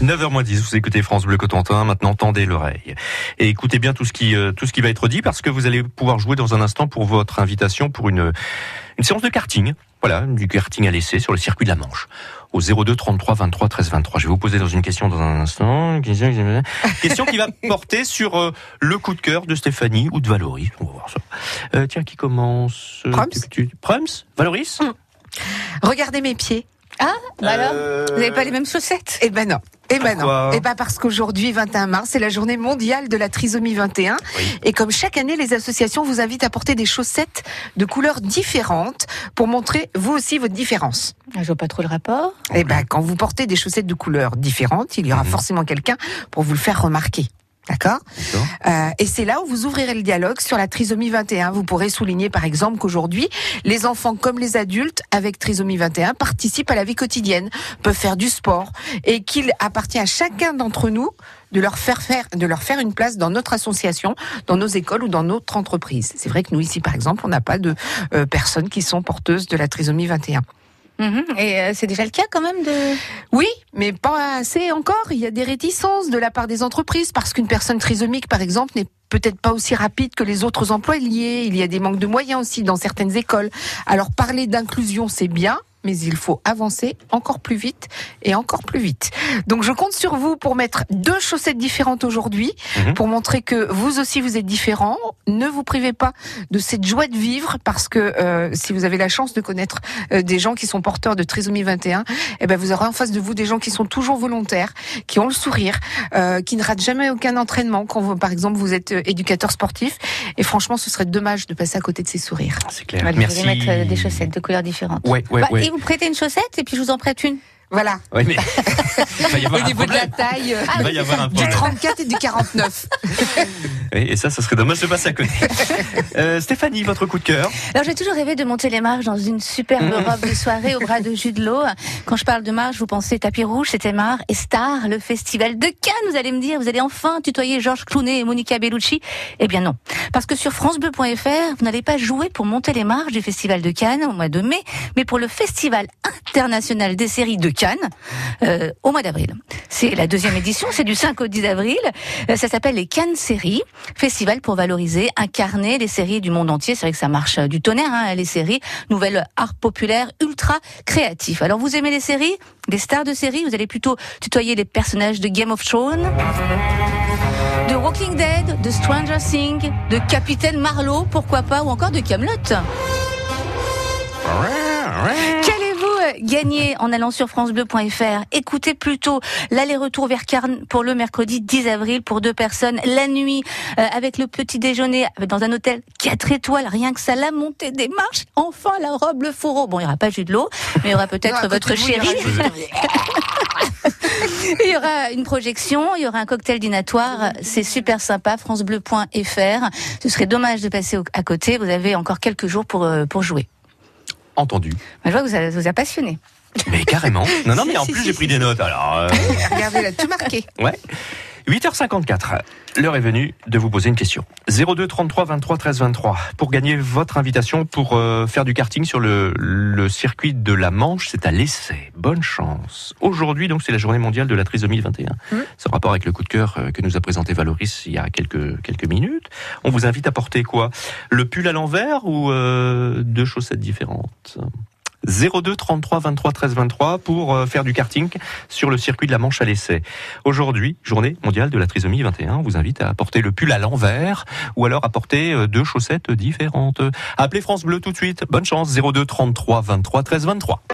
9h10, vous écoutez France Bleu Cotentin, maintenant tendez l'oreille. Et écoutez bien tout ce qui euh, tout ce qui va être dit parce que vous allez pouvoir jouer dans un instant pour votre invitation pour une une séance de karting. Voilà, du karting à l'essai sur le circuit de la Manche. Au 02 33 23 13 23. Je vais vous poser dans une question dans un instant. Question qui va porter sur euh, le coup de cœur de Stéphanie ou de Valoris. On va voir ça. Euh, tiens, qui commence Prums Prums Valoris Hum. Regardez mes pieds. Ah, bah alors Euh, Vous n'avez pas les mêmes chaussettes? Eh ben non. Eh ben Pourquoi non. Eh ben parce qu'aujourd'hui, 21 mars, c'est la journée mondiale de la trisomie 21. Oui. Et comme chaque année, les associations vous invitent à porter des chaussettes de couleurs différentes pour montrer vous aussi votre différence. Ah, Je vois pas trop le rapport. Eh ben, quand vous portez des chaussettes de couleurs différentes, il y aura Mhm. forcément quelqu'un pour vous le faire remarquer. D'accord. Euh, Et c'est là où vous ouvrirez le dialogue sur la trisomie 21. Vous pourrez souligner par exemple qu'aujourd'hui, les enfants comme les adultes avec trisomie 21 participent à la vie quotidienne, peuvent faire du sport et qu'il appartient à chacun d'entre nous de leur faire faire de leur faire une place dans notre association, dans nos écoles ou dans notre entreprise. C'est vrai que nous ici par exemple, on n'a pas de euh, personnes qui sont porteuses de la trisomie 21. Mhm. Et euh, c'est déjà le cas quand même de. Oui, mais pas assez encore. Il y a des réticences de la part des entreprises parce qu'une personne trisomique, par exemple, n'est peut-être pas aussi rapide que les autres employés. Il y a des manques de moyens aussi dans certaines écoles. Alors parler d'inclusion, c'est bien. Mais il faut avancer encore plus vite et encore plus vite. Donc je compte sur vous pour mettre deux chaussettes différentes aujourd'hui, Mhm. pour montrer que vous aussi vous êtes différents. Ne vous privez pas de cette joie de vivre parce que euh, si vous avez la chance de connaître euh, des gens qui sont porteurs de trisomie 21, eh ben vous aurez en face de vous des gens qui sont toujours volontaires, qui ont le sourire, euh, qui ne ratent jamais aucun entraînement. Quand vous, par exemple vous êtes euh, éducateur sportif, et franchement ce serait dommage de passer à côté de ces sourires. C'est clair. Allez, Merci. Je vais mettre euh, des chaussettes de couleurs différentes. Ouais, ouais, Bah, ouais. Vous prêtez une chaussette et puis je vous en prête une. Voilà. Ouais, mais il va y avoir Au un niveau de la taille. euh, Il va y avoir un Du problème. 34 et du 49. Et ça, ça serait dommage de passer à côté. Euh, Stéphanie, votre coup de cœur Alors j'ai toujours rêvé de monter les marches dans une superbe Mmh. robe de soirée au bras de jus de l'eau. Quand je parle de marche, vous pensez tapis rouge, c'était marre et Star, le festival de Cannes. Vous allez me dire, vous allez enfin tutoyer Georges Clooney et Monica Bellucci Eh bien non, parce que sur francebleu.fr, vous n'allez pas jouer pour monter les marches du festival de Cannes au mois de mai, mais pour le festival international des séries de Cannes euh, au mois d'avril. C'est la deuxième édition, c'est du 5 au 10 avril. Euh, ça s'appelle les Cannes Séries, festival pour valoriser, incarner les séries du monde entier. C'est vrai que ça marche euh, du tonnerre, hein, les séries, nouvelle art populaire, ultra créatif. Alors vous aimez les séries, des stars de séries, vous allez plutôt tutoyer les personnages de Game of Thrones, de Walking Dead, de Stranger Things, de Capitaine Marlowe, pourquoi pas, ou encore de Camelot? Euh, gagner en allant sur francebleu.fr Écoutez plutôt l'aller-retour vers Carne pour le mercredi 10 avril pour deux personnes la nuit euh, avec le petit déjeuner dans un hôtel 4 étoiles rien que ça la montée des marches enfin la robe le fourreau. Bon il y aura pas jus de l'eau mais il y aura peut-être votre vous, il y aura une projection il y aura un cocktail dînatoire c'est super sympa francebleu.fr ce serait dommage de passer à côté vous avez encore quelques jours pour euh, pour jouer Entendu. je vois que vous a, vous a passionné Mais carrément. Non, non, mais en plus, j'ai pris des notes. Alors, euh, Regardez là, tout marqué. ouais. 8h54. L'heure est venue de vous poser une question. 02 33 23 13 23. Pour gagner votre invitation pour euh, faire du karting sur le, le circuit de la Manche, c'est à l'essai. Bonne chance. Aujourd'hui, donc, c'est la journée mondiale de la trisomie 21. Mm. C'est en rapport avec le coup de cœur euh, que nous a présenté Valoris il y a quelques, quelques minutes. On vous invite à porter quoi? Le pull à l'envers ou euh, deux chaussettes différentes? 02 33 23 13 23 pour euh, faire du karting sur le circuit de la Manche à l'essai. Aujourd'hui, journée mondiale de la trisomie 21, on vous invite à porter le pull à l'envers ou alors à porter euh, deux chaussettes différentes. Appelez France Bleu tout de suite. Bonne chance 02 33 23 13 23.